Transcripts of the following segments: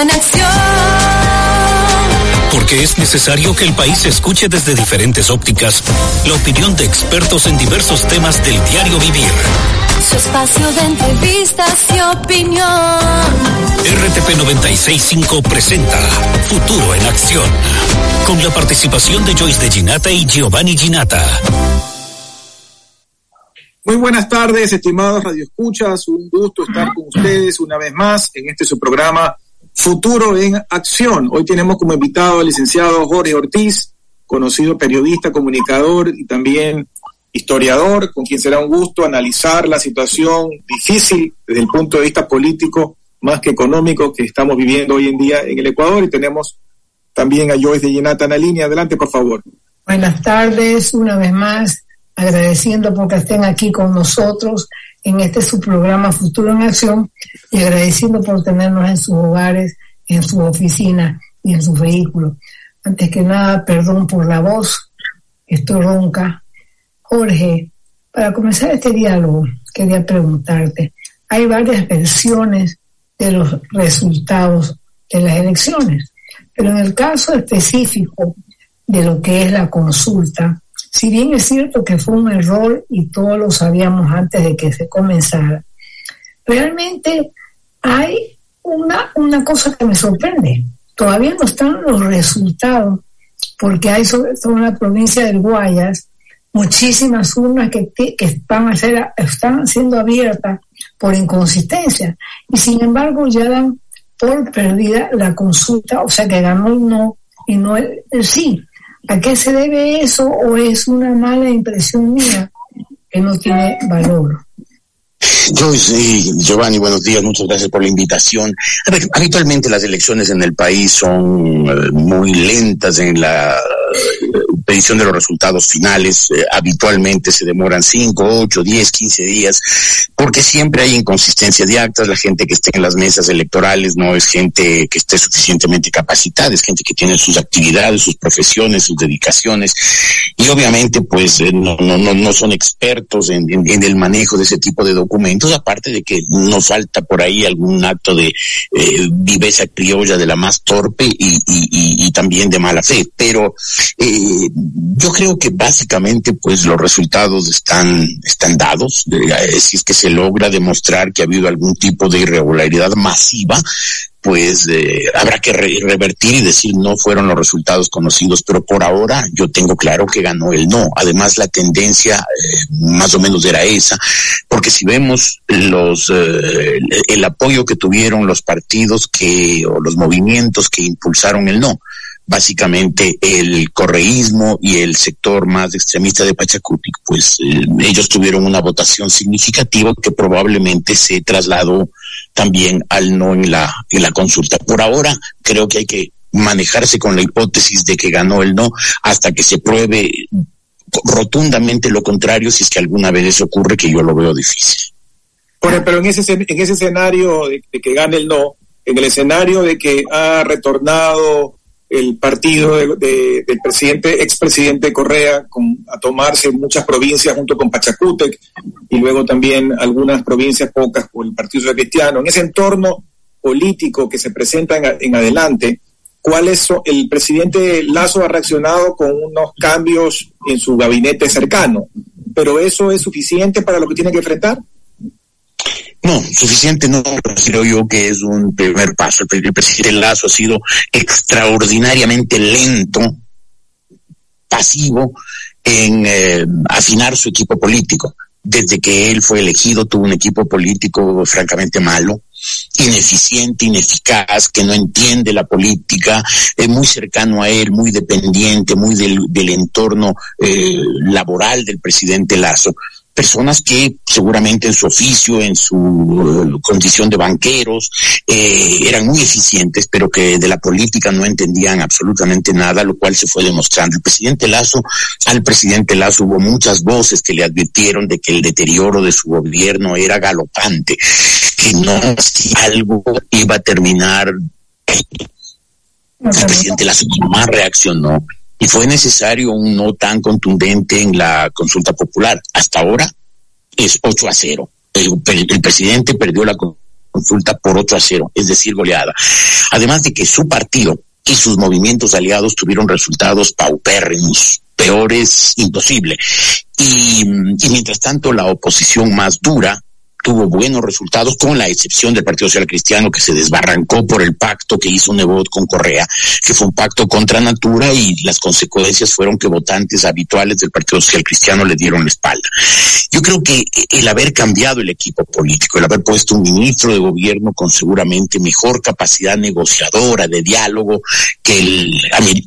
En acción. Porque es necesario que el país escuche desde diferentes ópticas la opinión de expertos en diversos temas del diario vivir. Su espacio de entrevistas y opinión. RTP 965 presenta Futuro en Acción. Con la participación de Joyce de Ginata y Giovanni Ginata. Muy buenas tardes, estimados radioescuchas. Un gusto estar con ustedes una vez más en este su programa Futuro en Acción. Hoy tenemos como invitado al licenciado Jorge Ortiz, conocido periodista, comunicador y también historiador, con quien será un gusto analizar la situación difícil desde el punto de vista político más que económico que estamos viviendo hoy en día en el Ecuador. Y tenemos también a Joyce de Llenata en la línea. Adelante, por favor. Buenas tardes, una vez más agradeciendo porque estén aquí con nosotros en este su programa Futuro en Acción y agradeciendo por tenernos en sus hogares, en su oficina y en sus vehículos. Antes que nada, perdón por la voz, estoy ronca. Jorge, para comenzar este diálogo, quería preguntarte, hay varias versiones de los resultados de las elecciones, pero en el caso específico de lo que es la consulta, si bien es cierto que fue un error y todos lo sabíamos antes de que se comenzara, realmente hay una, una cosa que me sorprende. Todavía no están los resultados, porque hay sobre todo en la provincia del Guayas muchísimas urnas que, que están siendo abiertas por inconsistencia. Y sin embargo ya dan por perdida la consulta, o sea que ganó el no y no el sí. ¿A qué se debe eso o es una mala impresión mía que no tiene valor? Joyce y Giovanni, buenos días, muchas gracias por la invitación. Habitualmente las elecciones en el país son eh, muy lentas en la petición de los resultados finales. Eh, habitualmente se demoran 5, 8, 10, 15 días, porque siempre hay inconsistencia de actas. La gente que esté en las mesas electorales no es gente que esté suficientemente capacitada, es gente que tiene sus actividades, sus profesiones, sus dedicaciones, y obviamente pues eh, no, no, no, son expertos en, en, el manejo de ese tipo de documentos, aparte de que nos falta por ahí algún acto de eh, viveza criolla de la más torpe y, y, y, también de mala fe. Pero eh, yo creo que básicamente pues los resultados están, están dados, eh, si es que se logra demostrar que ha habido algún tipo de irregularidad masiva, pues eh, habrá que revertir y decir no fueron los resultados conocidos, pero por ahora yo tengo claro que ganó el no. Además la tendencia eh, más o menos era esa, porque si vemos los eh, el apoyo que tuvieron los partidos que o los movimientos que impulsaron el no, básicamente el correísmo y el sector más extremista de Pachacuti, pues eh, ellos tuvieron una votación significativa que probablemente se trasladó también al no en la, en la consulta. Por ahora creo que hay que manejarse con la hipótesis de que ganó el no hasta que se pruebe rotundamente lo contrario si es que alguna vez eso ocurre que yo lo veo difícil. pero en ese, en ese escenario de que gane el no, en el escenario de que ha retornado el partido de, del presidente, expresidente Correa, con, a tomarse muchas provincias junto con Pachacútec y luego también algunas provincias pocas por el Partido Cristiano. En ese entorno político que se presenta en, en adelante, ¿cuál es el presidente Lazo ha reaccionado con unos cambios en su gabinete cercano? ¿Pero eso es suficiente para lo que tiene que enfrentar? No, suficiente no, creo yo que es un primer paso. El, presidente Lazo ha sido extraordinariamente lento, pasivo en eh, afinar su equipo político. Desde que él fue elegido tuvo un equipo político francamente malo, ineficiente, ineficaz, que no entiende la política, muy cercano a él, muy dependiente, muy del, del entorno eh, laboral del presidente Lazo personas que seguramente en su oficio, en su eh, condición de banqueros, eh, eran muy eficientes, pero que de la política no entendían absolutamente nada, lo cual se fue demostrando. El presidente Lazo, al presidente Lazo hubo muchas voces que le advirtieron de que el deterioro de su gobierno era galopante, que no si algo iba a terminar. El presidente Lazo más reaccionó y fue necesario un no tan contundente en la consulta popular. Hasta ahora es 8 a 0. El, presidente perdió la consulta por otro a cero, es decir, goleada. Además de que su partido y sus movimientos aliados tuvieron resultados paupérrimos, peores, imposible. Y mientras tanto, la oposición más dura tuvo buenos resultados, con la excepción del Partido Social Cristiano, que se desbarrancó por el pacto que hizo Nebot con Correa, que fue un pacto contra natura y las consecuencias fueron que votantes habituales del Partido Social Cristiano le dieron la espalda. Yo creo que el haber cambiado el equipo político, el haber puesto un ministro de gobierno con seguramente mejor capacidad negociadora, de diálogo que el,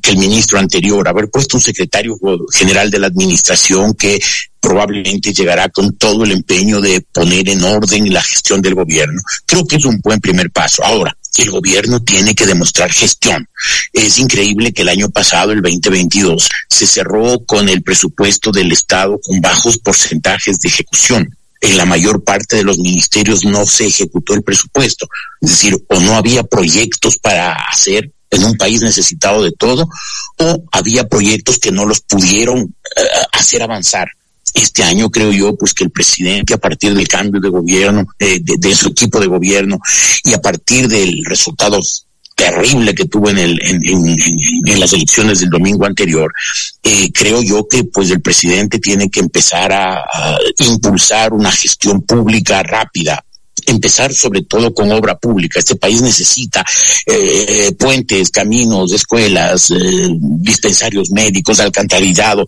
que el ministro anterior, haber puesto un secretario general de la administración que probablemente llegará con todo el empeño de poner en orden la gestión del gobierno. Creo que es un buen primer paso. Ahora, el gobierno tiene que demostrar gestión. Es increíble que el año pasado, el 2022, se cerró con el presupuesto del Estado con bajos porcentajes de ejecución. En la mayor parte de los ministerios no se ejecutó el presupuesto. Es decir, o no había proyectos para hacer en un país necesitado de todo, o había proyectos que no los pudieron uh, hacer avanzar este año creo yo pues que el presidente a partir del cambio de gobierno, eh, de, de, su equipo de gobierno y a partir del resultado terrible que tuvo en, el, en, en, las elecciones del domingo anterior, eh, creo yo que pues el presidente tiene que empezar a, a impulsar una gestión pública rápida, empezar sobre todo con obra pública. Este país necesita eh, puentes, caminos, escuelas, eh, dispensarios médicos, alcantarillado.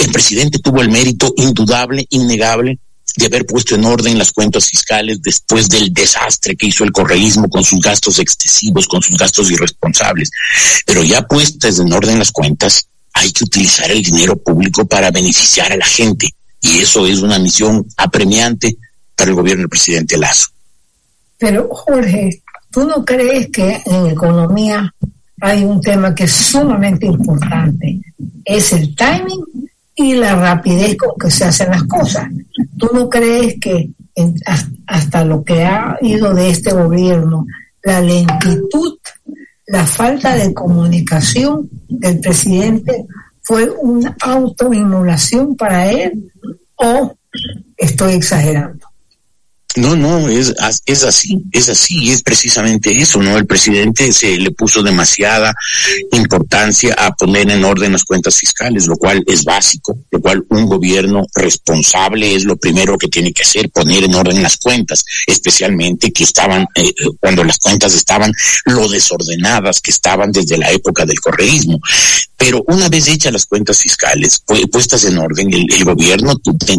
El presidente tuvo el mérito indudable, innegable, de haber puesto en orden las cuentas fiscales después del desastre que hizo el correísmo con sus gastos excesivos, con sus gastos irresponsables. Pero ya puestas en orden las cuentas, hay que utilizar el dinero público para beneficiar a la gente. Y eso es una misión apremiante para el gobierno del presidente Lazo. Pero, Jorge, ¿tú no crees que en economía hay un tema que es sumamente importante? Es el timing y la rapidez con que se hacen las cosas. ¿Tú no crees que hasta lo que ha ido de este gobierno, la lentitud, la falta de comunicación del presidente fue una autoinmolación para él o estoy exagerando? No, no, es, es así, es así, es precisamente eso, ¿no? El presidente se le puso demasiada importancia a poner en orden las cuentas fiscales, lo cual es básico, lo cual un gobierno responsable es lo primero que tiene que hacer, poner en orden las cuentas, especialmente que estaban, eh, cuando las cuentas estaban lo desordenadas que estaban desde la época del correísmo. Pero una vez hechas las cuentas fiscales, puestas en orden, el, el gobierno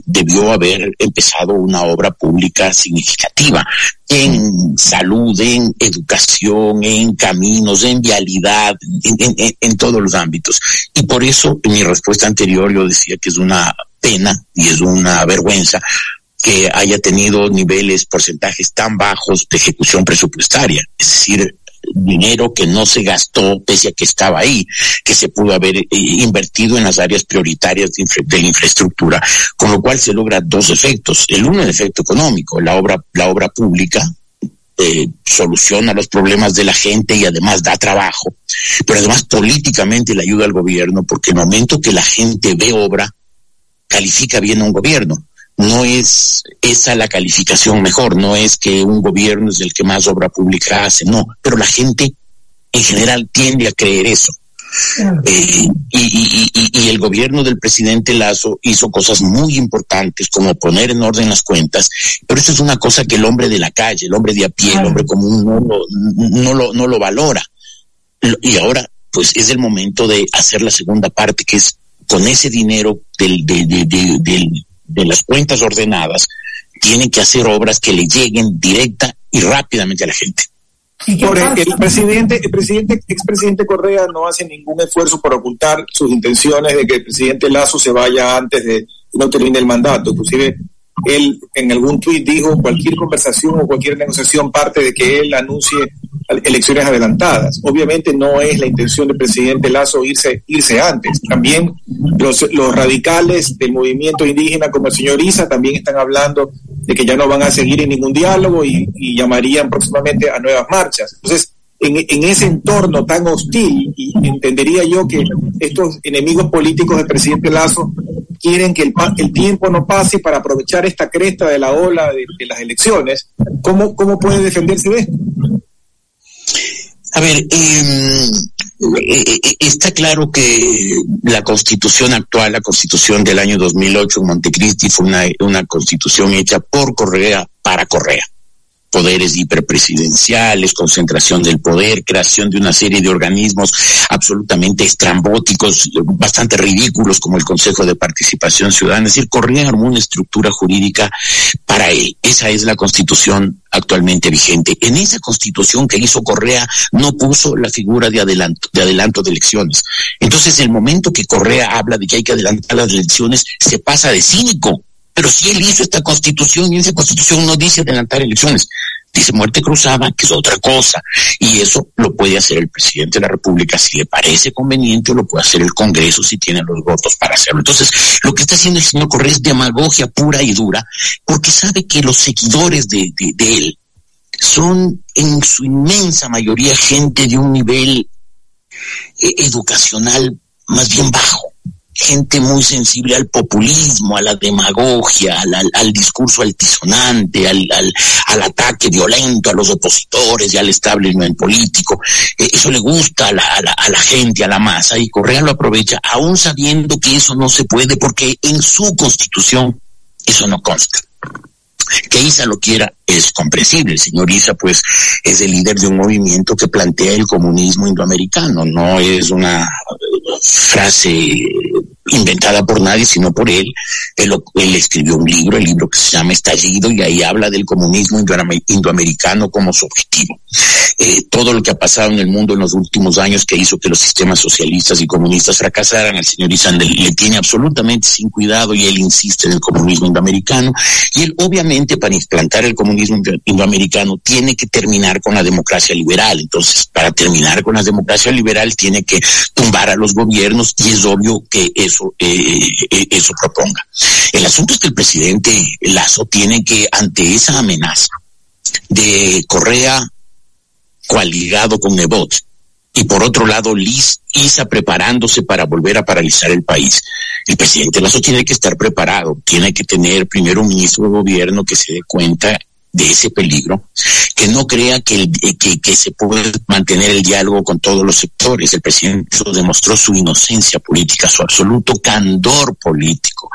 debió haber empezado una obra pública significativa en salud, en educación, en caminos, en vialidad, en, todos los ámbitos. Y por eso en mi respuesta anterior yo decía que es una pena y es una vergüenza que haya tenido niveles, porcentajes tan bajos de ejecución presupuestaria. Es decir, dinero que no se gastó pese a que estaba ahí, que se pudo haber eh, invertido en las áreas prioritarias de, la infraestructura, con lo cual se logra dos efectos. El uno, el efecto económico, la obra, la obra pública eh, soluciona los problemas de la gente y además da trabajo, pero además políticamente le ayuda al gobierno porque el momento que la gente ve obra, califica bien a un gobierno no es esa la calificación mejor, no es que un gobierno es el que más obra pública hace, no, pero la gente en general tiende a creer eso. Eh, y, y, y, y, el gobierno del presidente Lazo hizo cosas muy importantes como poner en orden las cuentas, pero eso es una cosa que el hombre de la calle, el hombre de a pie, el hombre común no lo, no lo, no lo valora. Y ahora, pues es el momento de hacer la segunda parte, que es con ese dinero del, del, del, del de las cuentas ordenadas tienen que hacer obras que le lleguen directa y rápidamente a la gente. Por el, el, presidente, el presidente, expresidente Correa no hace ningún esfuerzo por ocultar sus intenciones de que el presidente Lazo se vaya antes de no termine el mandato. Inclusive él en algún tuit dijo cualquier conversación o cualquier negociación parte de que él anuncie elecciones adelantadas. Obviamente no es la intención del presidente Lazo irse, irse antes. También los, los radicales del movimiento indígena como el señor Isa también están hablando de que ya no van a seguir en ningún diálogo y, y llamarían próximamente a nuevas marchas. Entonces, en, ese entorno tan hostil, y entendería yo que estos enemigos políticos del presidente Lazo quieren que el, el, tiempo no pase para aprovechar esta cresta de la ola de, las elecciones. ¿Cómo, ¿Cómo puede defenderse de esto? A ver, em, eh, eh, está claro que la constitución actual, la constitución del año 2008 en Montecristi fue una, una constitución hecha por Correa para Correa poderes hiperpresidenciales, concentración del poder, creación de una serie de organismos absolutamente estrambóticos, bastante ridículos como el Consejo de Participación Ciudadana. Es decir, Correa armó una estructura jurídica para él. Esa es la constitución actualmente vigente. En esa constitución que hizo Correa no puso la figura de adelanto, de adelanto de elecciones. Entonces, el momento que Correa habla de que hay que adelantar las elecciones, se pasa de cínico pero si él hizo esta constitución y esa constitución no dice adelantar elecciones, dice muerte cruzada, que es otra cosa. Y eso lo puede hacer el presidente de la República si le parece conveniente o lo puede hacer el Congreso si tiene los votos para hacerlo. Entonces, lo que está haciendo el señor Correa es demagogia pura y dura, porque sabe que los seguidores de, él son en su inmensa mayoría gente de un nivel eh, educacional más bien bajo gente muy sensible al populismo, a la demagogia, al, discurso altisonante, al, al, ataque violento a los opositores y al establishment político. Eh, eso le gusta a la, a la, gente, a la masa, y Correa lo aprovecha, aún sabiendo que eso no se puede porque en su constitución eso no consta. Que Isa lo quiera es comprensible. El señor Isa, pues, es el líder de un movimiento que plantea el comunismo indoamericano. No es una frase inventada por nadie, sino por él. él. escribió un libro, el libro que se llama Estallido, y ahí habla del comunismo indoamericano como su objetivo. Eh, todo lo que ha pasado en el mundo en los últimos años que hizo que los sistemas socialistas y comunistas fracasaran, el señor Isandel le tiene absolutamente sin cuidado y él insiste en el comunismo indoamericano. Y él, obviamente, para implantar el comunismo indoamericano, tiene que terminar con la democracia liberal. Entonces, para terminar con la democracia liberal, tiene que tumbar a los gobiernos y es obvio que eso, eh, eh, eso proponga. El asunto es que el presidente Lazo tiene que, ante esa amenaza de Correa coaligado con Nebot, y por otro lado Liz Isa preparándose para volver a paralizar el país. El presidente Lazo tiene que estar preparado, tiene que tener primero un ministro de gobierno que se dé cuenta de ese peligro, que no crea que, que, que, se puede mantener el diálogo con todos los sectores. El presidente demostró su inocencia política, su absoluto candor político.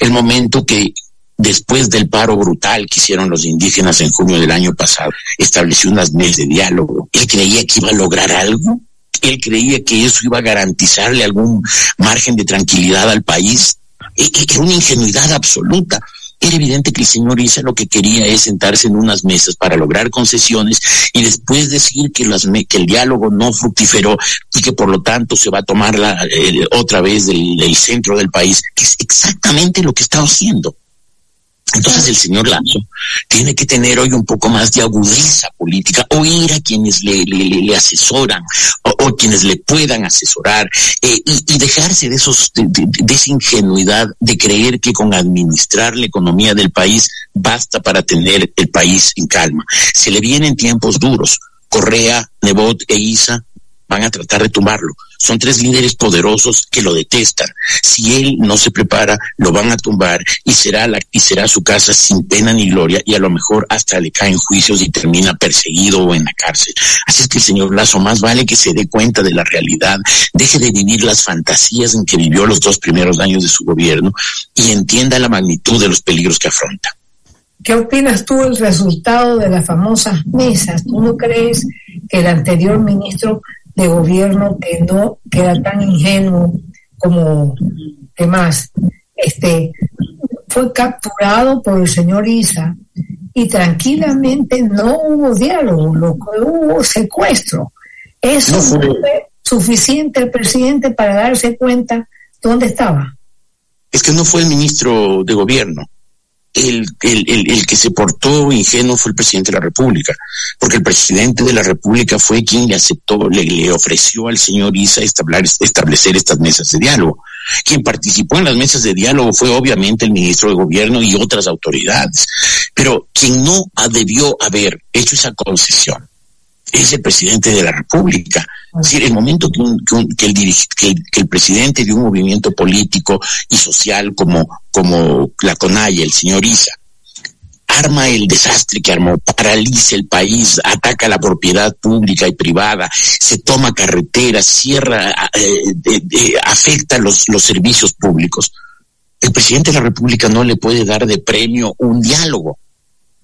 El momento que después del paro brutal que hicieron los indígenas en junio del año pasado, estableció unas mesas de diálogo. Él creía que iba a lograr algo. Él creía que eso iba a garantizarle algún margen de tranquilidad al país. E, e, era una ingenuidad absoluta. Era evidente que el señor Isa lo que quería es sentarse en unas mesas para lograr concesiones y después decir que, las, que el diálogo no fructiferó y que por lo tanto se va a tomar la, eh, otra vez del centro del país, que es exactamente lo que está haciendo. Entonces el señor Lazo tiene que tener hoy un poco más de agudeza política, oír a quienes le, asesoran o, quienes le puedan asesorar eh, y, y, dejarse de, esos, de, de, de, esa ingenuidad de creer que con administrar la economía del país basta para tener el país en calma. Se le vienen tiempos duros. Correa, Nebot e Isa van a tratar de tumbarlo. Son tres líderes poderosos que lo detestan. Si él no se prepara, lo van a tumbar y será la, y será su casa sin pena ni gloria y a lo mejor hasta le caen juicios y termina perseguido o en la cárcel. Así es que el señor Lazo más vale que se dé cuenta de la realidad, deje de vivir las fantasías en que vivió los dos primeros años de su gobierno y entienda la magnitud de los peligros que afronta. ¿Qué opinas tú del resultado de las famosas mesas? ¿Tú no crees que el anterior ministro de gobierno que no queda tan ingenuo como demás. Este fue capturado por el señor Isa y tranquilamente no hubo diálogo, lo que hubo secuestro. Eso fue suficiente el presidente para darse cuenta dónde estaba. Es que no fue el ministro de gobierno el, el, el, que se portó ingenuo fue el presidente de la República, porque el presidente de la República fue quien le aceptó, le, le ofreció al señor Isa establecer estas mesas de diálogo. Quien participó en las mesas de diálogo fue obviamente el ministro de Gobierno y otras autoridades, pero quien no debió haber hecho esa concesión es el presidente de la República. Es decir, el momento que, el que, el, presidente de un movimiento político y social como, como la CONAIA, el señor Isa, arma el desastre que armó, paraliza el país, ataca la propiedad pública y privada, se toma carreteras, cierra, eh, afecta los servicios públicos. El presidente de la República no le puede dar de premio un diálogo.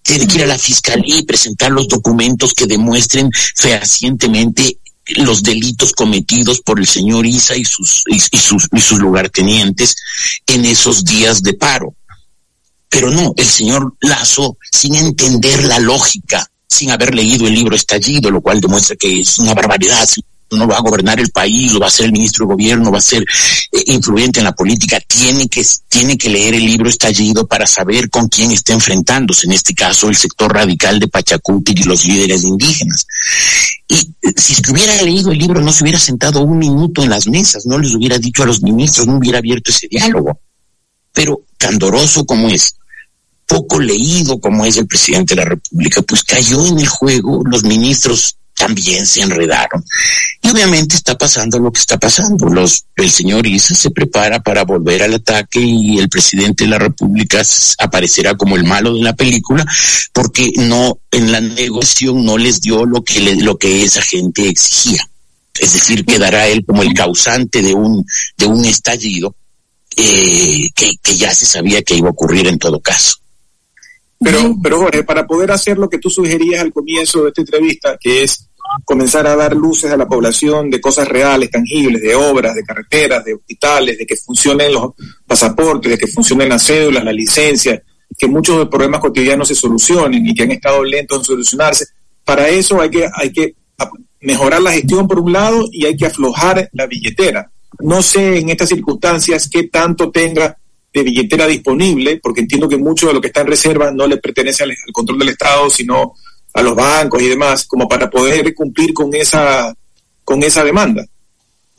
Tiene que ir a la fiscalía y presentar los documentos que demuestren fehacientemente los delitos cometidos por el señor Isa y sus, y, sus, y sus lugartenientes en esos días de paro. Pero no, el señor Lazo, sin entender la lógica, sin haber leído el libro Estallido, lo cual demuestra que es una barbaridad, no va a gobernar el país, lo va a ser el ministro de gobierno, va a ser eh, influyente en la política, tiene que, tiene que leer el libro Estallido para saber con quién está enfrentándose, en este caso el sector radical de Pachacuti y los líderes indígenas. Y eh, si hubiera leído el libro, no se hubiera sentado un minuto en las mesas, no les hubiera dicho a los ministros, no hubiera abierto ese diálogo. Pero candoroso como es, poco leído como es el presidente de la República, pues cayó en el juego, los ministros también se enredaron. Y obviamente está pasando lo que está pasando. Los, el señor Isa se prepara para volver al ataque y el presidente de la República aparecerá como el malo de la película porque no, en la negociación no les dio lo que, le, lo que esa gente exigía. Es decir, quedará él como el causante de un, de un estallido eh, que, que ya se sabía que iba a ocurrir en todo caso. Pero, pero Jorge, para poder hacer lo que tú sugerías al comienzo de esta entrevista, que es comenzar a dar luces a la población de cosas reales, tangibles, de obras, de carreteras, de hospitales, de que funcionen los pasaportes, de que funcionen las cédulas, las licencias, que muchos de problemas cotidianos se solucionen y que han estado lentos en solucionarse. Para eso hay que, hay que mejorar la gestión por un lado y hay que aflojar la billetera. No sé en estas circunstancias qué tanto tenga de billetera disponible, porque entiendo que mucho de lo que está en reserva no le pertenece al, control del Estado, sino a los bancos y demás, como para poder cumplir con esa, con esa demanda.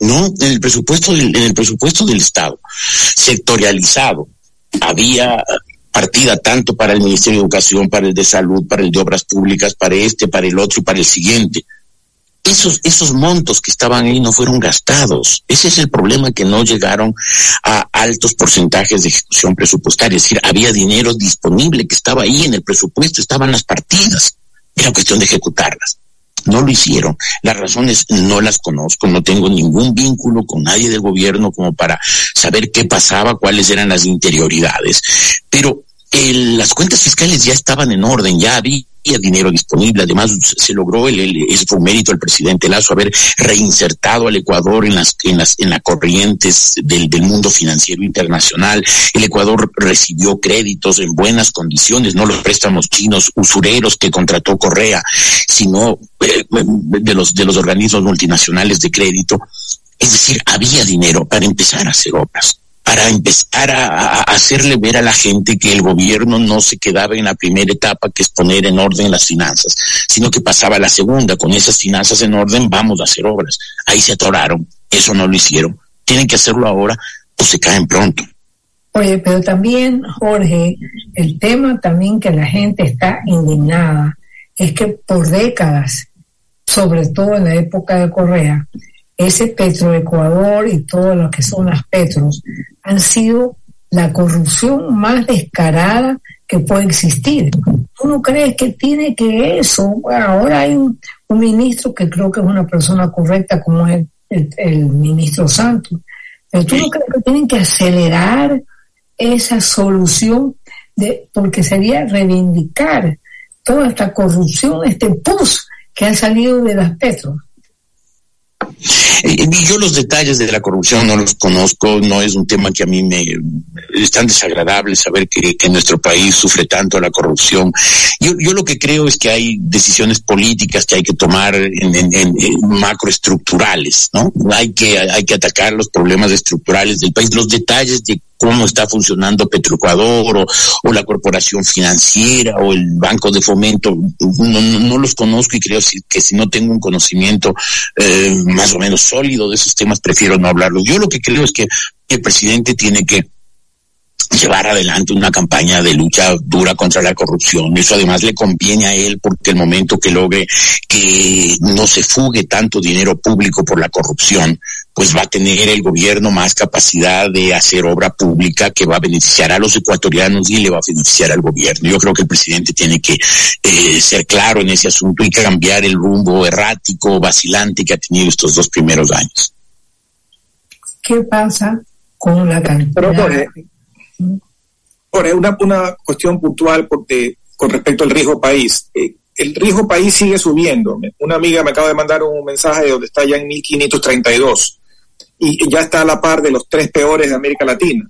No, en el presupuesto del, en el presupuesto del Estado, sectorializado, había partida tanto para el Ministerio de Educación, para el de Salud, para el de Obras Públicas, para este, para el otro y para el siguiente esos, esos montos que estaban ahí no fueron gastados. Ese es el problema que no llegaron a altos porcentajes de ejecución presupuestaria. Es decir, había dinero disponible que estaba ahí en el presupuesto, estaban las partidas. Era cuestión de ejecutarlas. No lo hicieron. Las razones no las conozco, no tengo ningún vínculo con nadie del gobierno como para saber qué pasaba, cuáles eran las interioridades. Pero el, las cuentas fiscales ya estaban en orden, ya había dinero disponible. Además, se logró, el, el, fue un mérito del presidente Lazo, haber reinsertado al Ecuador en las, en las, en las corrientes del, del mundo financiero internacional. El Ecuador recibió créditos en buenas condiciones, no los préstamos chinos usureros que contrató Correa, sino eh, de los, de los organismos multinacionales de crédito. Es decir, había dinero para empezar a hacer obras para empezar a, hacerle ver a la gente que el gobierno no se quedaba en la primera etapa, que es poner en orden las finanzas, sino que pasaba a la segunda, con esas finanzas en orden vamos a hacer obras. Ahí se atoraron, eso no lo hicieron. Tienen que hacerlo ahora o se caen pronto. Oye, pero también, Jorge, el tema también que la gente está indignada es que por décadas, sobre todo en la época de Correa, ese Petroecuador y todo lo que son las Petros han sido la corrupción más descarada que puede existir. ¿Tú no crees que tiene que eso? ahora hay un, ministro que creo que es una persona correcta como es el, ministro Santos, pero tú no crees que tienen que acelerar esa solución de, porque sería reivindicar toda esta corrupción, este pus que ha salido de las Petros. Y yo los detalles de la corrupción no los conozco, no es un tema que a mí me es tan desagradable saber que, que nuestro país sufre tanto la corrupción. Yo, yo lo que creo es que hay decisiones políticas que hay que tomar en, en, en, macroestructurales, ¿no? Hay que, hay que atacar los problemas estructurales del país, los detalles de cómo está funcionando Petroecuador o, o, la corporación financiera o el banco de fomento, no, los conozco y creo que si no tengo un conocimiento eh, más o menos sólido de esos temas, prefiero no hablarlos. Yo lo que creo es que el presidente tiene que llevar adelante una campaña de lucha dura contra la corrupción. Eso además le conviene a él porque el momento que logre que no se fugue tanto dinero público por la corrupción, pues va a tener el gobierno más capacidad de hacer obra pública que va a beneficiar a los ecuatorianos y le va a beneficiar al gobierno. Yo creo que el presidente tiene que eh, ser claro en ese asunto y cambiar el rumbo errático, vacilante que ha tenido estos dos primeros años. ¿Qué pasa con la cantidad? una, una cuestión puntual porque, con respecto al riesgo país. Eh, el riesgo país sigue subiendo. Una amiga me acaba de mandar un mensaje de donde está ya en 1532 y ya está a la par de los tres peores de América Latina.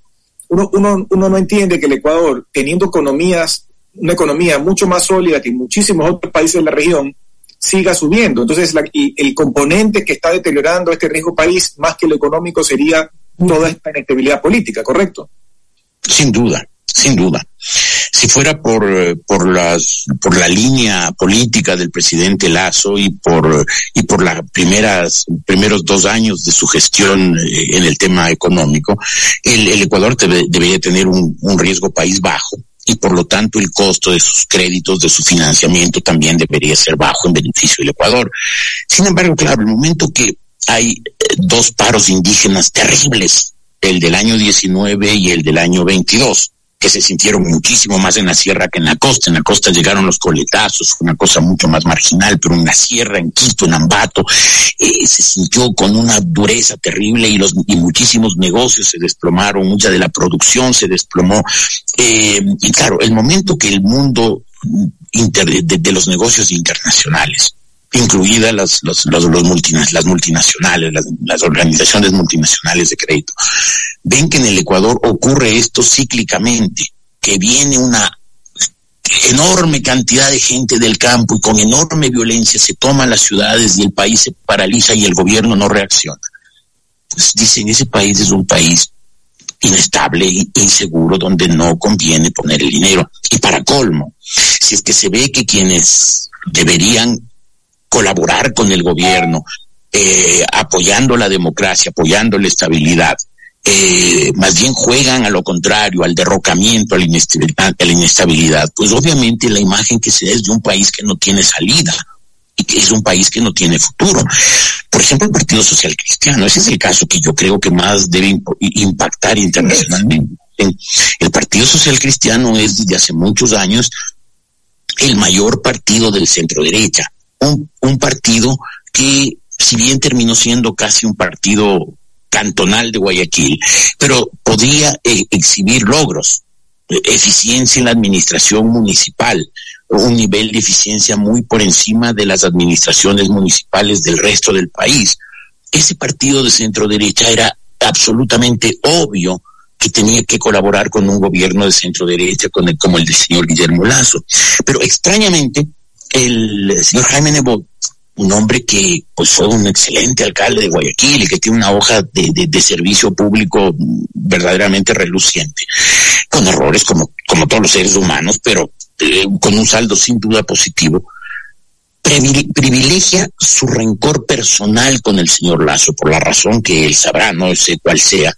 Uno, uno, uno no entiende que el Ecuador, teniendo economías, una economía mucho más sólida que muchísimos otros países de la región, siga subiendo. Entonces, la, y el componente que está deteriorando este riesgo país, más que lo económico, sería toda esta inestabilidad política, ¿correcto? Sin duda, sin duda. Si fuera por, por las, por la línea política del presidente Lazo y por, y por las primeras, primeros dos años de su gestión eh, en el tema económico, el, el Ecuador debe, debería tener un, un riesgo país bajo y por lo tanto el costo de sus créditos, de su financiamiento también debería ser bajo en beneficio del Ecuador. Sin embargo, claro, el momento que hay eh, dos paros indígenas terribles, el del año 19 y el del año 22, se sintieron muchísimo más en la sierra que en la costa. En la costa llegaron los coletazos, una cosa mucho más marginal, pero en la sierra, en Quito, en Ambato, eh, se sintió con una dureza terrible y, los, y muchísimos negocios se desplomaron, mucha de la producción se desplomó. Eh, y claro, el momento que el mundo inter, de los negocios internacionales incluidas las, los, los, multinacionales, las multinacionales, las, las, organizaciones multinacionales de crédito, ven que en el Ecuador ocurre esto cíclicamente, que viene una enorme cantidad de gente del campo y con enorme violencia se toman las ciudades y el país se paraliza y el gobierno no reacciona. Pues dicen, ese país es un país inestable e inseguro donde no conviene poner el dinero. Y para colmo, si es que se ve que quienes deberían colaborar con el gobierno, eh, apoyando la democracia, apoyando la estabilidad. Eh, más bien juegan a lo contrario, al derrocamiento, a la, inestabilidad, a la inestabilidad. Pues obviamente la imagen que se da es de un país que no tiene salida y que es un país que no tiene futuro. Por ejemplo, el Partido Social Cristiano, ese es el caso que yo creo que más debe impactar internacionalmente. El Partido Social Cristiano es desde hace muchos años el mayor partido del centro derecha un, un partido que, si bien terminó siendo casi un partido cantonal de Guayaquil, pero podía eh, exhibir logros, eh, eficiencia en la administración municipal, un nivel de eficiencia muy por encima de las administraciones municipales del resto del país. Ese partido de centro derecha era absolutamente obvio que tenía que colaborar con un gobierno de centro derecha con el, como el del señor Guillermo Lazo. Pero extrañamente, el señor Jaime Nebot, un hombre que pues fue un excelente alcalde de Guayaquil y que tiene una hoja de, de, servicio público verdaderamente reluciente, con errores como, como todos los seres humanos, pero eh, con un saldo sin duda positivo, privilegia su rencor personal con el señor Lazo, por la razón que él sabrá, no sé cuál sea,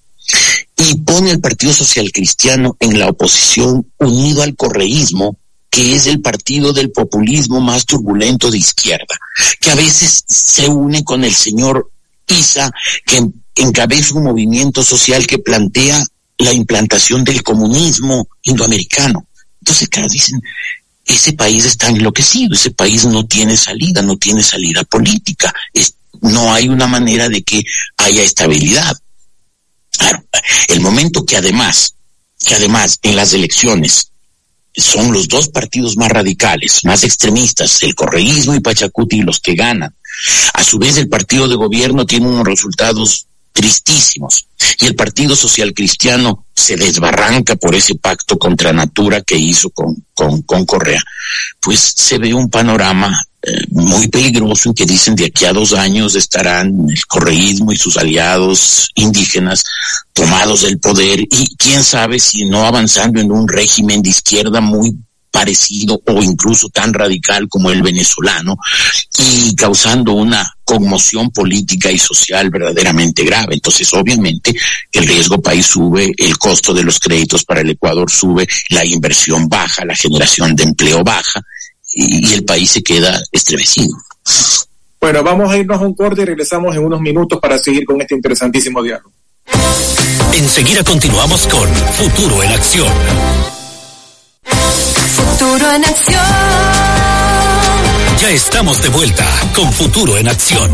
y pone al Partido Social Cristiano en la oposición unido al correísmo que es el partido del populismo más turbulento de izquierda, que a veces se une con el señor Isa, que encabeza un movimiento social que plantea la implantación del comunismo indoamericano. Entonces, claro, dicen, ese país está enloquecido, ese país no tiene salida, no tiene salida política, no hay una manera de que haya estabilidad. Claro, el momento que además, que además en las elecciones son los dos partidos más radicales, más extremistas, el correísmo y Pachacuti, los que ganan. A su vez, el partido de gobierno tiene unos resultados tristísimos y el Partido Social Cristiano se desbarranca por ese pacto contra natura que hizo con, con, con Correa. Pues se ve un panorama muy peligroso en que dicen de aquí a dos años estarán el correísmo y sus aliados indígenas tomados del poder y quién sabe si no avanzando en un régimen de izquierda muy parecido o incluso tan radical como el venezolano y causando una conmoción política y social verdaderamente grave. Entonces, obviamente, el riesgo país sube, el costo de los créditos para el Ecuador sube, la inversión baja, la generación de empleo baja y, y el país se queda estremecido. Bueno, vamos a irnos a un corte y regresamos en unos minutos para seguir con este interesantísimo diálogo. Enseguida continuamos con Futuro en Acción. Futuro en acción. Ya estamos de vuelta con Futuro en Acción.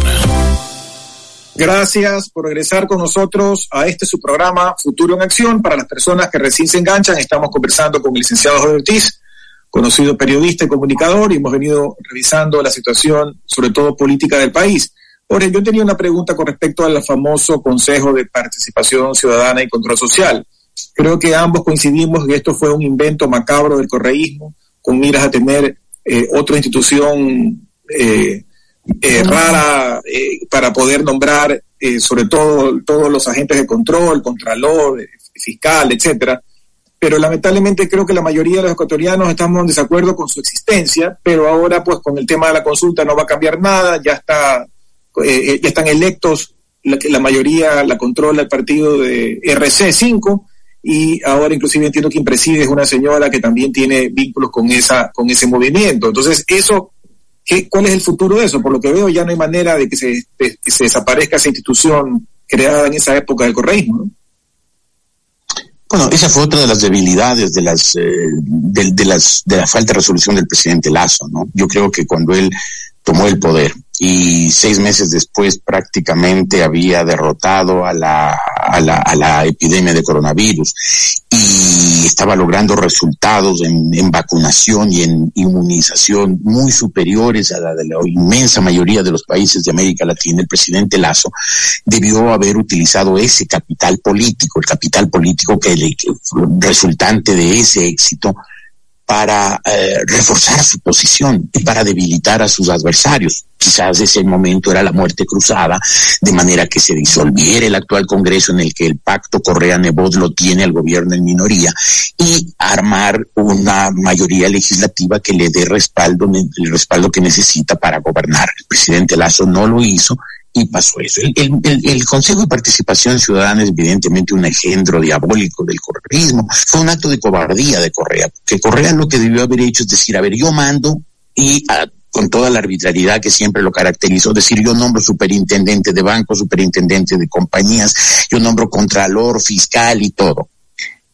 Gracias por regresar con nosotros a este su programa Futuro en Acción. Para las personas que recién se enganchan, estamos conversando con el licenciado Jorge Ortiz, conocido periodista y comunicador, y hemos venido revisando la situación, sobre todo política del país. Jorge, yo tenía una pregunta con respecto al famoso Consejo de Participación Ciudadana y Control Social. Creo que ambos coincidimos que esto fue un invento macabro del correísmo, con miras a tener eh, otra institución eh, eh, rara para poder nombrar sobre todo todos los agentes de control, contralor, fiscal, etcétera. Pero lamentablemente creo que la mayoría de los ecuatorianos estamos en desacuerdo con su existencia, pero ahora pues con el tema de la consulta no va a cambiar nada, ya está, eh, ya están electos, la, la mayoría la controla el partido de RC5 y ahora inclusive entiendo que preside es una señora que también tiene vínculos con esa con ese movimiento. Entonces, eso ¿qué, ¿cuál es el futuro de eso? Por lo que veo ya no hay manera de que se, desaparezca esa institución creada en esa época del correísmo. Bueno, esa fue otra de las debilidades de las, eh, de, de, las de la falta de resolución del presidente Lazo, ¿no? Yo creo que cuando él tomó el poder. Y seis meses después prácticamente había derrotado a la, a la, a la epidemia de coronavirus. Y estaba logrando resultados en, en, vacunación y en inmunización muy superiores a la de la inmensa mayoría de los países de América Latina, el presidente Lazo debió haber utilizado ese capital político, el capital político que, le, que resultante de ese éxito para eh, reforzar su posición y para debilitar a sus adversarios. Quizás ese momento era la muerte cruzada, de manera que se disolviera el actual Congreso en el que el pacto Correa-Nebot lo tiene al gobierno en minoría y armar una mayoría legislativa que le dé respaldo, el respaldo que necesita para gobernar. El presidente Lazo no lo hizo y pasó eso. El, el, el, Consejo de Participación Ciudadana es evidentemente un engendro diabólico del correísmo. Fue un acto de cobardía de Correa, que Correa lo que debió haber hecho es decir, a ver, yo mando y con toda la arbitrariedad que siempre lo caracterizó, decir yo nombro superintendente de banco, superintendente de compañías, yo nombro contralor, fiscal y todo.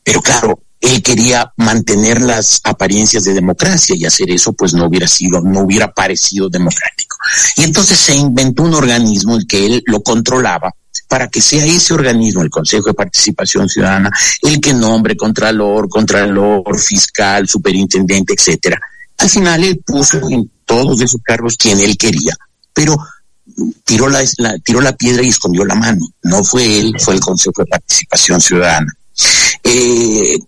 Pero claro, él quería mantener las apariencias de democracia y hacer eso pues no hubiera sido, no hubiera parecido democrático. Y entonces se inventó un organismo el que él lo controlaba para que sea ese organismo, el Consejo de Participación Ciudadana, el que nombre contralor, contralor, fiscal, superintendente, etcétera. Al final él puso en todos esos cargos quien él quería, pero tiró la, tiró la piedra y escondió la mano. No fue él, fue el Consejo de Participación Ciudadana. Eh,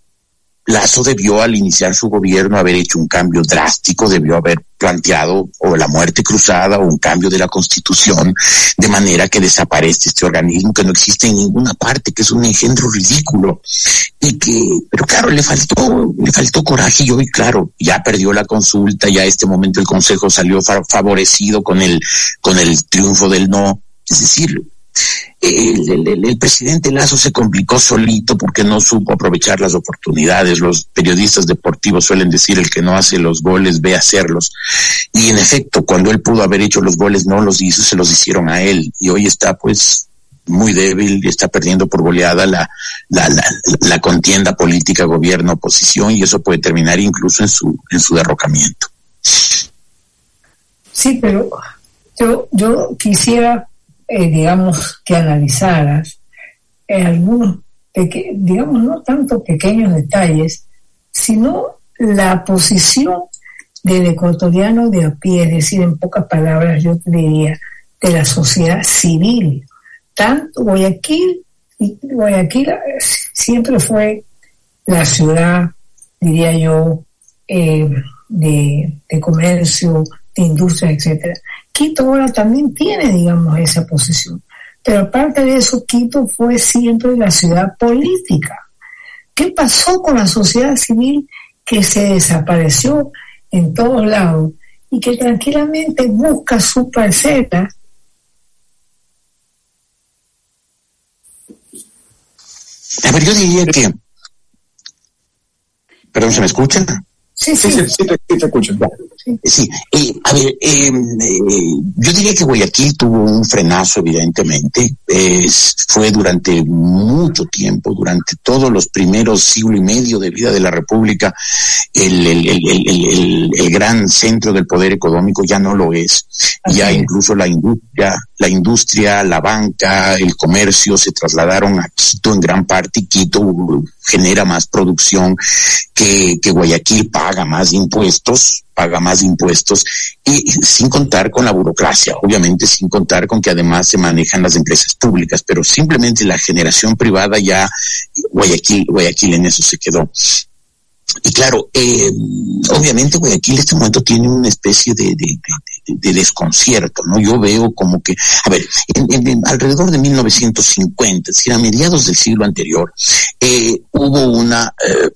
Lazo debió al iniciar su gobierno haber hecho un cambio drástico, debió haber planteado o la muerte cruzada o un cambio de la constitución de manera que desaparezca este organismo que no existe en ninguna parte, que es un engendro ridículo y que, pero claro, le faltó, le faltó coraje y hoy, claro, ya perdió la consulta, ya a este momento el Consejo salió fa favorecido con el, con el triunfo del no. Es decir, el, presidente Lazo se complicó solito porque no supo aprovechar las oportunidades. Los periodistas deportivos suelen decir el que no hace los goles ve hacerlos. Y en efecto, cuando él pudo haber hecho los goles, no los hizo, se los hicieron a él. Y hoy está pues muy débil y está perdiendo por goleada la, la, la, la contienda política gobierno-oposición y eso puede terminar incluso en su, en su derrocamiento. Sí, pero yo, yo quisiera eh, digamos, que analizaras eh, algunos, digamos, no tanto pequeños detalles, sino la posición del ecuatoriano de a pie, es decir, en pocas palabras yo diría, de la sociedad civil. Tanto Guayaquil, Guayaquil siempre fue la ciudad, diría yo, eh, de, de comercio, de industria, etcétera. Quito ahora también tiene, digamos, esa posición. Pero aparte de eso, Quito fue siempre la ciudad política. ¿Qué pasó con la sociedad civil que se desapareció en todos lados y que tranquilamente busca su parcela? A ver, yo diría que... Perdón, ¿se me escucha? Sí, sí, sí, sí te escucho. Sí, eh, a ver, em, eh, yo diría que Guayaquil tuvo un frenazo, evidentemente. fue durante mucho tiempo, durante todos los primeros siglo y medio de vida de la República, el, el, el, el gran centro del poder económico ya no lo es. Ya incluso la industria, la industria, la banca, el comercio se trasladaron a Quito en gran parte y Quito genera más producción que, que Guayaquil paga más impuestos, paga más impuestos y sin contar con la burocracia, obviamente sin contar con que además se manejan las empresas públicas, pero simplemente la generación privada ya Guayaquil, Guayaquil en eso se quedó. Y claro, eh, obviamente Guayaquil en este momento tiene una especie de, de, de, desconcierto, ¿no? Yo veo como que, a ver, en, alrededor de 1950, es decir, a mediados del siglo anterior, eh, hubo una... Eh,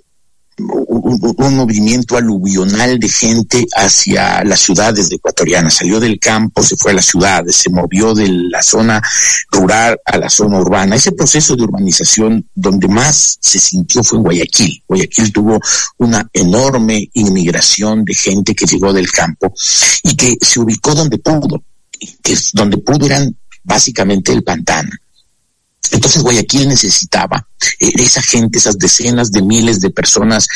un, movimiento aluvional de gente hacia las ciudades ecuatorianas. Salió del campo, se fue a las ciudades, se movió de la zona rural a la zona urbana. Ese proceso de urbanización donde más se sintió fue en Guayaquil. Guayaquil tuvo una enorme inmigración de gente que llegó del campo y que se ubicó donde pudo, que donde pudo eran básicamente el pantano. Entonces Guayaquil necesitaba eh, esa gente, esas decenas de miles de personas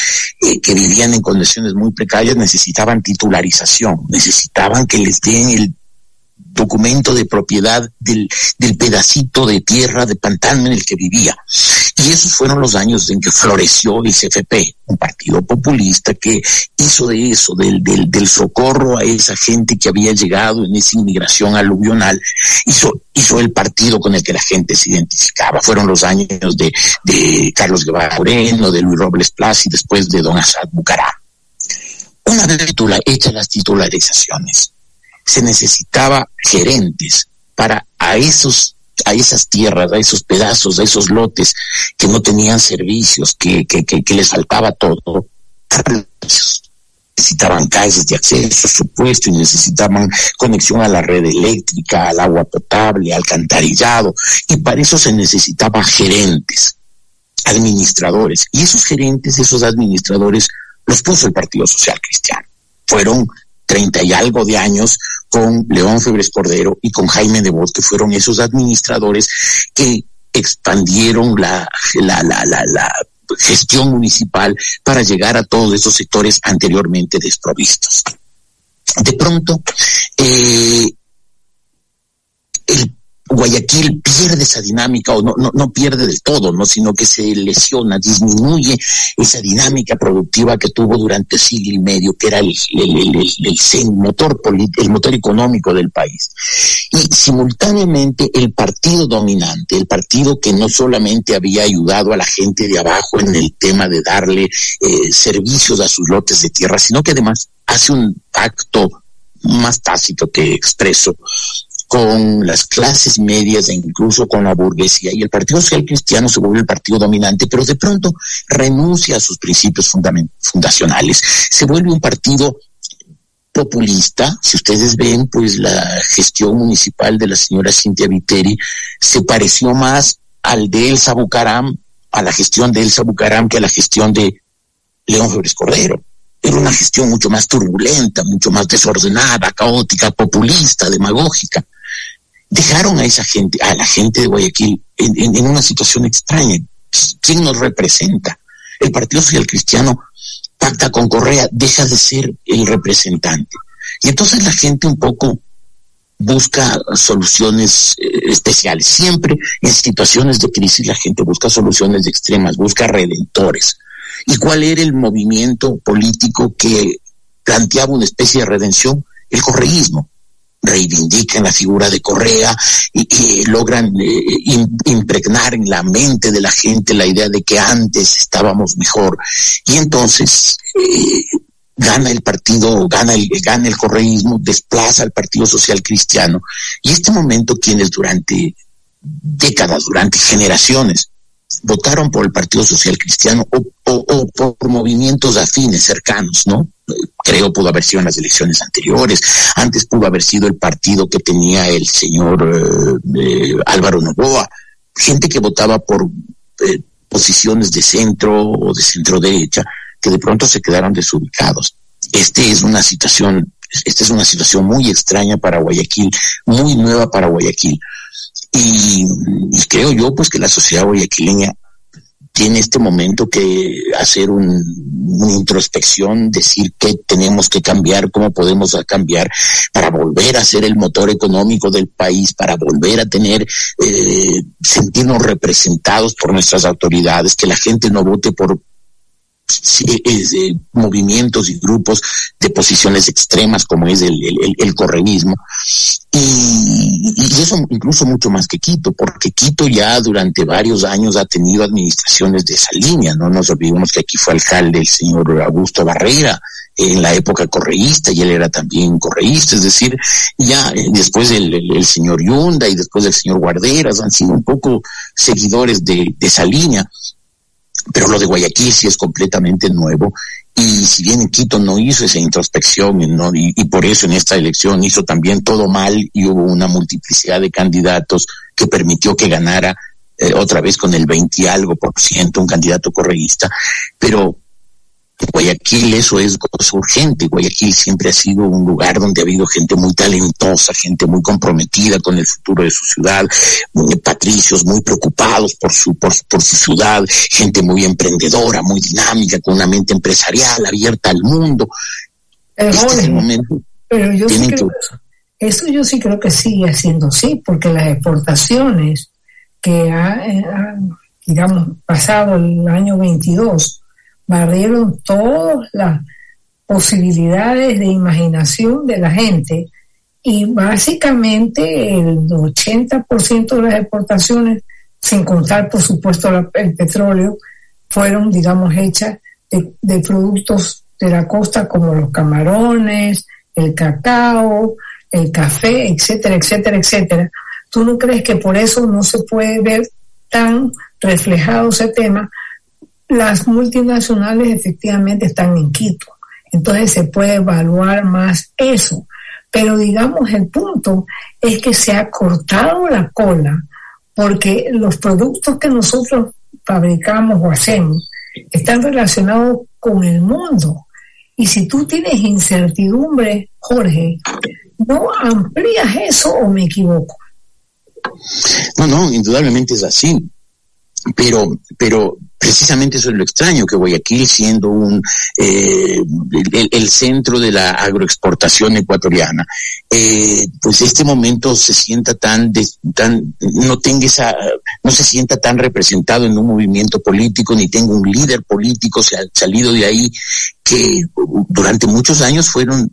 eh, que vivían en condiciones muy precarias, necesitaban titularización, necesitaban que les den el documento de propiedad del, pedacito de tierra de pantano en el que vivía. Y esos fueron los años en que floreció el CFP, un partido populista que hizo de eso, del, del, del socorro a esa gente que había llegado en esa inmigración aluvional, hizo, hizo el partido con el que la gente se identificaba. Fueron los años de, Carlos Guevara Moreno, de Luis Robles Plaza y después de Don Asad Bucará. Una vez hechas las titularizaciones, se necesitaba gerentes para a esos a esas tierras, a esos pedazos, a esos lotes que no tenían servicios, que, que, les faltaba todo, necesitaban calles de acceso, supuesto, y necesitaban conexión a la red eléctrica, al agua potable, al alcantarillado, y para eso se necesitaban gerentes, administradores, y esos gerentes, esos administradores, los puso el Partido Social Cristiano. Fueron treinta y algo de años con León Febres Cordero y con Jaime de que fueron esos administradores que expandieron la, la, la, la, la gestión municipal para llegar a todos esos sectores anteriormente desprovistos. De pronto, eh, el Guayaquil pierde esa dinámica, o no, no, no pierde del todo, ¿no? sino que se lesiona, disminuye esa dinámica productiva que tuvo durante siglo y medio, que era el, el, el, motor el motor económico del país. Y simultáneamente el partido dominante, el partido que no solamente había ayudado a la gente de abajo en el tema de darle eh, servicios a sus lotes de tierra, sino que además hace un pacto más tácito que expreso con las clases medias e incluso con la burguesía. Y el Partido Social Cristiano se vuelve el partido dominante, pero de pronto renuncia a sus principios fundacionales. Se vuelve un partido populista. Si ustedes ven, pues la gestión municipal de la señora Cintia Viteri se pareció más al de Elsa Bucaram, a la gestión de Elsa Bucaram que a la gestión de León Flores Cordero era una gestión mucho más turbulenta, mucho más desordenada, caótica, populista, demagógica dejaron a esa gente, a la gente de Guayaquil, en, una situación extraña. ¿Quién nos representa? El Partido Social Cristiano pacta con Correa, deja de ser el representante. Y entonces la gente un poco busca soluciones eh, especiales. Siempre en situaciones de crisis la gente busca soluciones extremas, busca redentores. ¿Y cuál era el movimiento político que planteaba una especie de redención? El correísmo reivindican la figura de Correa y, logran eh, impregnar en la mente de la gente la idea de que antes estábamos mejor. Y entonces eh, gana el partido, gana el, gana el correísmo, desplaza al Partido Social Cristiano. Y este momento quienes durante décadas, durante generaciones, votaron por el Partido Social Cristiano o, por movimientos afines cercanos, ¿no? Creo pudo haber sido en las elecciones anteriores, antes pudo haber sido el partido que tenía el señor eh, eh, Álvaro Novoa, gente que votaba por eh, posiciones de centro o de centro derecha que de pronto se quedaron desubicados. Este es una situación, esta es una situación muy extraña para Guayaquil, muy nueva para Guayaquil. Y, y creo yo pues que la sociedad guayaquileña tiene este momento que hacer un, una introspección, decir qué tenemos que cambiar, cómo podemos cambiar para volver a ser el motor económico del país, para volver a tener, eh, sentirnos representados por nuestras autoridades, que la gente no vote por eh, movimientos y grupos de posiciones extremas como es el, el, el. Y, eso incluso mucho más que Quito, porque Quito ya durante varios años ha tenido administraciones de esa línea, no nos olvidemos que aquí fue alcalde el señor Augusto Barrera, en la época correísta y él era también correísta, es decir, ya eh, después el, el señor Yunda y después del señor Guarderas han sido un poco seguidores de, de esa línea pero lo de Guayaquil sí es completamente nuevo y si bien en Quito no hizo esa introspección ¿no? y, y, por eso en esta elección hizo también todo mal y hubo una multiplicidad de candidatos que permitió que ganara eh, otra vez con el 20 y algo por ciento un candidato correísta, pero Guayaquil eso es cosa urgente. Guayaquil siempre ha sido un lugar donde ha habido gente muy talentosa, gente muy comprometida con el futuro de su ciudad, muy patricios muy preocupados por su, por, por su ciudad, gente muy emprendedora, muy dinámica, con una mente empresarial abierta al mundo. Pero, este es el momento. Pero yo sí creo, que... eso yo sí creo que sigue siendo así, porque las exportaciones que ha, ha digamos, pasado el año 22, barrieron todas las posibilidades de imaginación de la gente y básicamente el 80% de las exportaciones, sin contar por supuesto la, el petróleo, fueron, digamos, hechas de, de, productos de la costa como los camarones, el cacao, el café, etcétera, etcétera, etcétera. ¿Tú no crees que por eso no se puede ver tan reflejado ese tema? Las multinacionales efectivamente están en Quito. Entonces se puede evaluar más eso. Pero digamos, el punto es que se ha cortado la cola porque los productos que nosotros fabricamos o hacemos están relacionados con el mundo. Y si tú tienes incertidumbre, Jorge, ¿no amplías eso o me equivoco? No, no, indudablemente es así pero, pero precisamente eso es lo extraño, que Guayaquil siendo un, eh, el, el, centro de la agroexportación ecuatoriana, eh, pues este momento se sienta tan, tan, no tenga esa, no se sienta tan representado en un movimiento político, ni tenga un líder político se ha salido de ahí, que durante muchos años fueron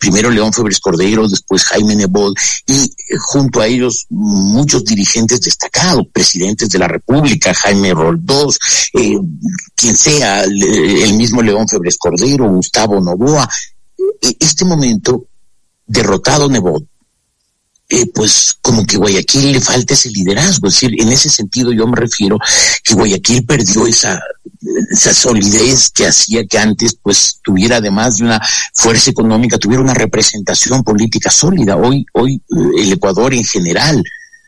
primero León Febres Cordero, después Jaime Nebot, y eh, junto a ellos muchos dirigentes destacados, presidentes de la República, Jaime Roldós, eh, quien sea, el mismo León Febres Cordero, Gustavo Novoa. E, este momento, derrotado Nebot, eh, pues como que Guayaquil le falta ese liderazgo. Es decir, en ese sentido yo me refiero que Guayaquil perdió esa, esa solidez que hacía que antes pues tuviera además de una fuerza económica, tuviera una representación política sólida. Hoy, hoy eh, el Ecuador en general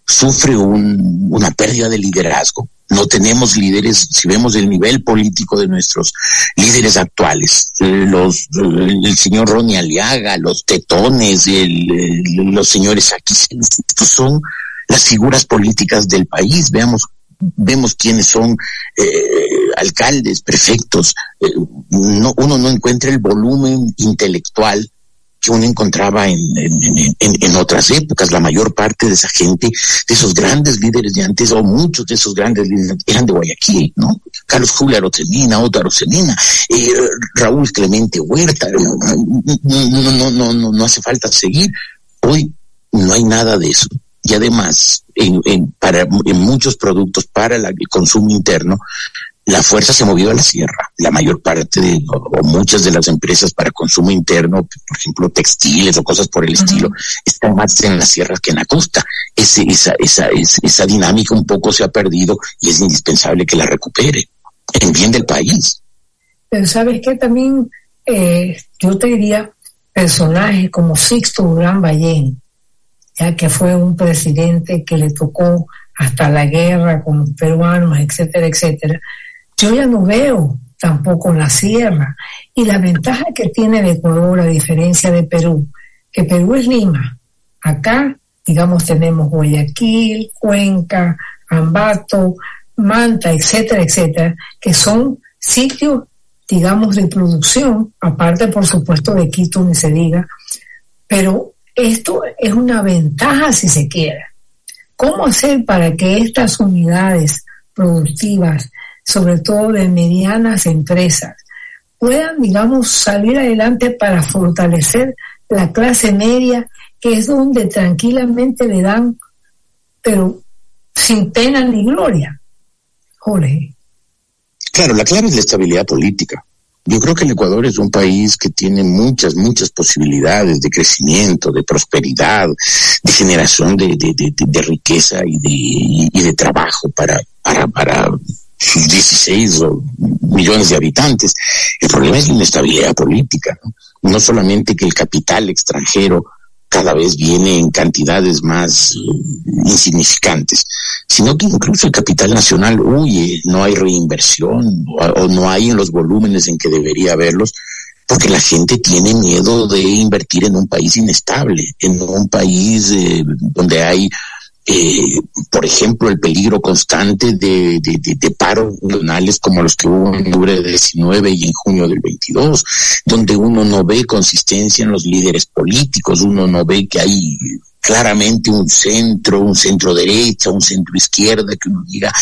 sufre un, una pérdida de liderazgo. No tenemos líderes, si vemos el nivel político de nuestros líderes actuales, los, el señor Ronnie Aliaga, los tetones, el, los señores aquí, estos son las figuras políticas del país, veamos vemos quiénes son eh, alcaldes, prefectos, eh, no, uno no encuentra el volumen intelectual que uno encontraba en, en, en, otras épocas. La mayor parte de esa gente, de esos grandes líderes de antes, o muchos de esos grandes líderes eran de Guayaquil, ¿no? Carlos Julio Arosemina, Otto Arosemina, eh, Raúl Clemente Huerta, no, no, no, no, no hace falta seguir. Hoy no hay nada de eso. Y además, en, en, para, en muchos productos para el consumo interno, la fuerza se movió a la sierra. La mayor parte de, o, muchas de las empresas para consumo interno, por ejemplo, textiles o cosas por el uh -huh. estilo, están más en las sierras que en la costa. Ese, esa, esa, esa, esa dinámica un poco se ha perdido y es indispensable que la recupere en bien del país. Pero sabes que también, eh, yo te diría, personajes como Sixto Durán Ballén, ya que fue un presidente que le tocó hasta la guerra con los peruanos, etcétera, etcétera, yo ya no veo tampoco la sierra. Y la ventaja que tiene el Ecuador, a diferencia de Perú, que Perú es Lima. Acá, digamos, tenemos Guayaquil, Cuenca, Ambato, Manta, etcétera, etcétera, que son sitios, digamos, de producción, aparte, por supuesto, de Quito, ni se diga, pero esto es una ventaja si se quiere. ¿Cómo hacer para que estas unidades productivas, sobre todo de medianas empresas, puedan, digamos, salir adelante para fortalecer la clase media, que es donde tranquilamente le dan, pero sin pena ni gloria? Jorge. Claro, la clave es la estabilidad política. Yo creo que el Ecuador es un país que tiene muchas, muchas posibilidades de crecimiento, de prosperidad, de generación de, de, riqueza y de, y de trabajo para, para, para sus 16 millones de habitantes. El problema es la inestabilidad política, ¿no? solamente que el capital extranjero cada vez viene en cantidades más eh, insignificantes, sino que incluso el capital nacional huye, no hay reinversión o, no hay en los volúmenes en que debería haberlos, porque la gente tiene miedo de invertir en un país inestable, en un país eh, donde hay eh, por ejemplo, el peligro constante de, de, paros nacionales como los que hubo en octubre del 19 y en junio del 22, donde uno no ve consistencia en los líderes políticos, uno no ve que hay claramente un centro, un centro derecha, un centro izquierda, que uno diga,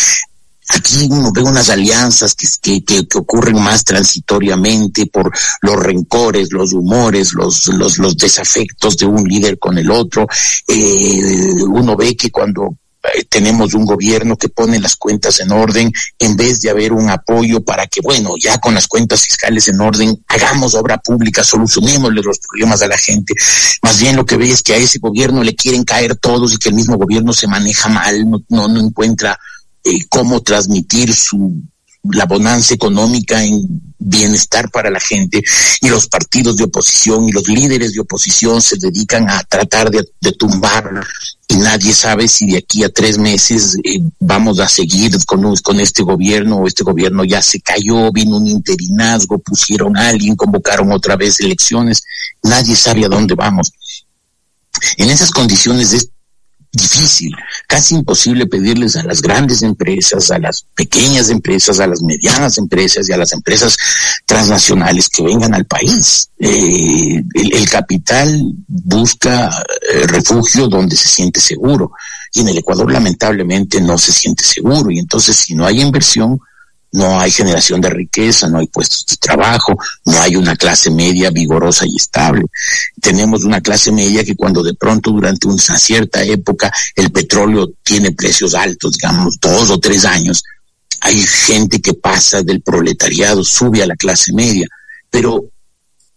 Aquí uno ve unas alianzas que, que, que, ocurren más transitoriamente por los rencores, los humores, los, los, los desafectos de un líder con el otro. Eh, uno ve que cuando eh, tenemos un gobierno que pone las cuentas en orden, en vez de haber un apoyo para que, bueno, ya con las cuentas fiscales en orden, hagamos obra pública, solucionémosle los problemas a la gente. Más bien lo que ve es que a ese gobierno le quieren caer todos y que el mismo gobierno se maneja mal, no, no, no encuentra eh, cómo transmitir su la bonanza económica en bienestar para la gente y los partidos de oposición y los líderes de oposición se dedican a tratar de, tumbar y nadie sabe si de aquí a tres meses eh, vamos a seguir con, con este gobierno o este gobierno ya se cayó, vino un interinazgo, pusieron a alguien, convocaron otra vez elecciones, nadie sabe a dónde vamos. En esas condiciones es difícil, casi imposible pedirles a las grandes empresas, a las pequeñas empresas, a las medianas empresas y a las empresas transnacionales que vengan al país. Eh, el, capital busca eh, refugio donde se siente seguro y en el Ecuador lamentablemente no se siente seguro y entonces si no hay inversión, no hay generación de riqueza, no hay puestos de trabajo, no hay una clase media vigorosa y estable. Tenemos una clase media que cuando de pronto durante una cierta época el petróleo tiene precios altos, digamos dos o tres años, hay gente que pasa del proletariado, sube a la clase media, pero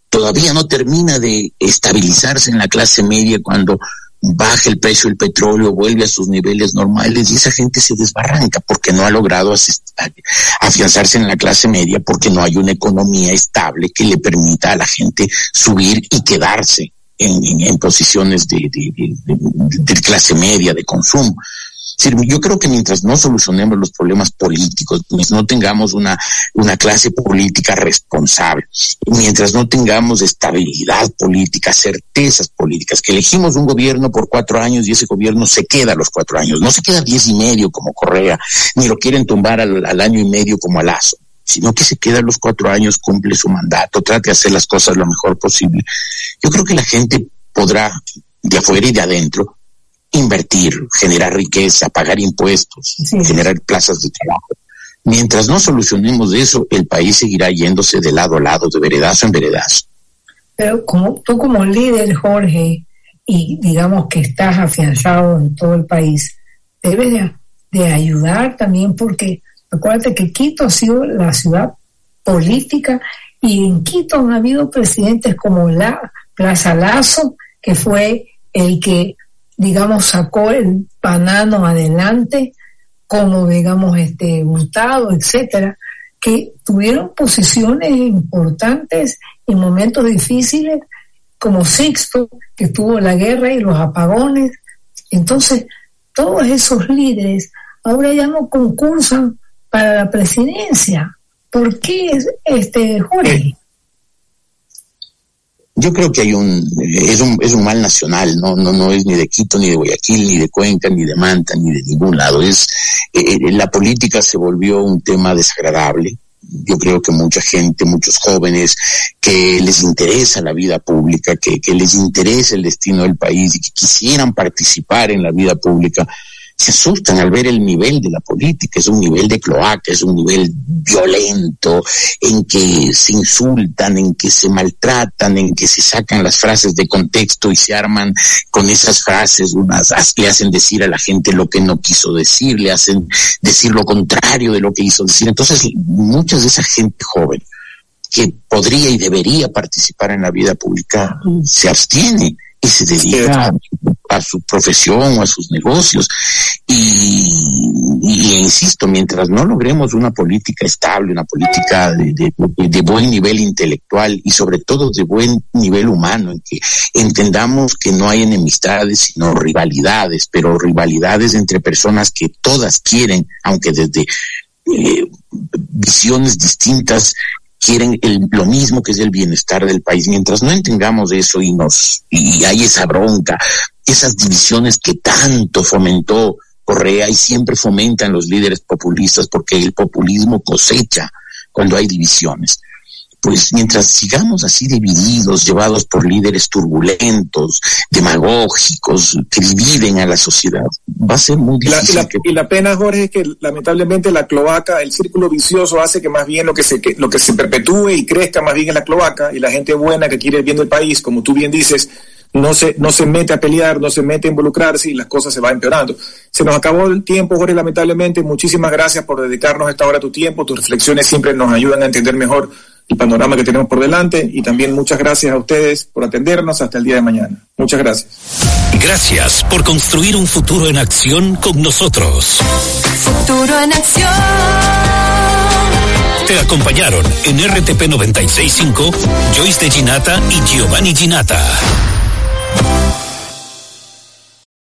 todavía no termina de estabilizarse en la clase media cuando baja el precio del petróleo, vuelve a sus niveles normales y esa gente se desbarranca porque no ha logrado afianzarse en la clase media porque no hay una economía estable que le permita a la gente subir y quedarse en, posiciones de, clase media, de consumo yo creo que mientras no solucionemos los problemas políticos, mientras no tengamos una, una clase política responsable, mientras no tengamos estabilidad política, certezas políticas, que elegimos un gobierno por cuatro años y ese gobierno se queda a los cuatro años, no se queda diez y medio como Correa, ni lo quieren tumbar al, año y medio como a sino que se queda los cuatro años, cumple su mandato, trate de hacer las cosas lo mejor posible. Yo creo que la gente podrá, de afuera y de adentro, invertir, generar riqueza, pagar impuestos, generar plazas de trabajo. Mientras no solucionemos eso, el país seguirá yéndose de lado a lado, de veredazo en veredazo. Pero como tú como líder, Jorge, y digamos que estás afianzado en todo el país, debes de, ayudar también porque acuérdate que Quito ha sido la ciudad política y en Quito han habido presidentes como la Plaza Lazo, que fue el que digamos, sacó el banano adelante, como, digamos, este, Hurtado, etcétera, que tuvieron posiciones importantes en momentos difíciles, como Sixto, que tuvo la guerra y los apagones. Entonces, todos esos líderes ahora ya no concursan para la presidencia. ¿Por qué, este, Jorge? Yo creo que hay un es un es un mal nacional, no no no es ni de Quito ni de Guayaquil ni de Cuenca ni de Manta ni de ningún lado. Es eh, eh, la política se volvió un tema desagradable. Yo creo que mucha gente, muchos jóvenes que les interesa la vida pública, que, que les interesa el destino del país y que quisieran participar en la vida pública, se asustan al ver el nivel de la política, es un nivel de cloaca, es un nivel violento, en que se insultan, en que se maltratan, en que se sacan las frases de contexto y se arman con esas frases, unas le hacen decir a la gente lo que no quiso decir, le hacen decir lo contrario de lo que hizo decir. Entonces, muchas de esa gente joven que podría y debería participar en la vida pública se abstiene y se dedica a, su profesión o a sus negocios. Y, insisto, mientras no logremos una política estable, una política de, buen nivel intelectual y sobre todo de buen nivel humano, en que entendamos que no hay enemistades, sino rivalidades, pero rivalidades entre personas que todas quieren, aunque desde eh, visiones distintas quieren el, lo mismo que es el bienestar del país. Mientras no entendamos eso y nos y hay esa bronca, esas divisiones que tanto fomentó Correa y siempre fomentan los líderes populistas porque el populismo cosecha cuando hay divisiones pues mientras sigamos así divididos, llevados por líderes turbulentos, demagógicos, que dividen a la sociedad, va a ser muy difícil. Y la, pena, Jorge, es que lamentablemente la cloaca, el círculo vicioso hace que más bien lo que se lo que se perpetúe y crezca más bien en la cloaca y la gente buena que quiere el bien del país, como tú bien dices, no se, no se mete a pelear, no se mete a involucrarse y las cosas se van empeorando. Se nos acabó el tiempo, Jorge, lamentablemente. Muchísimas gracias por dedicarnos esta hora a tu tiempo. Tus reflexiones siempre nos ayudan a entender mejor el panorama que tenemos por delante y también muchas gracias a ustedes por atendernos hasta el día de mañana. Muchas gracias. Gracias por construir un futuro en acción con nosotros. Futuro en acción. Te acompañaron en RTP 965 Joyce de Ginata y Giovanni Ginata.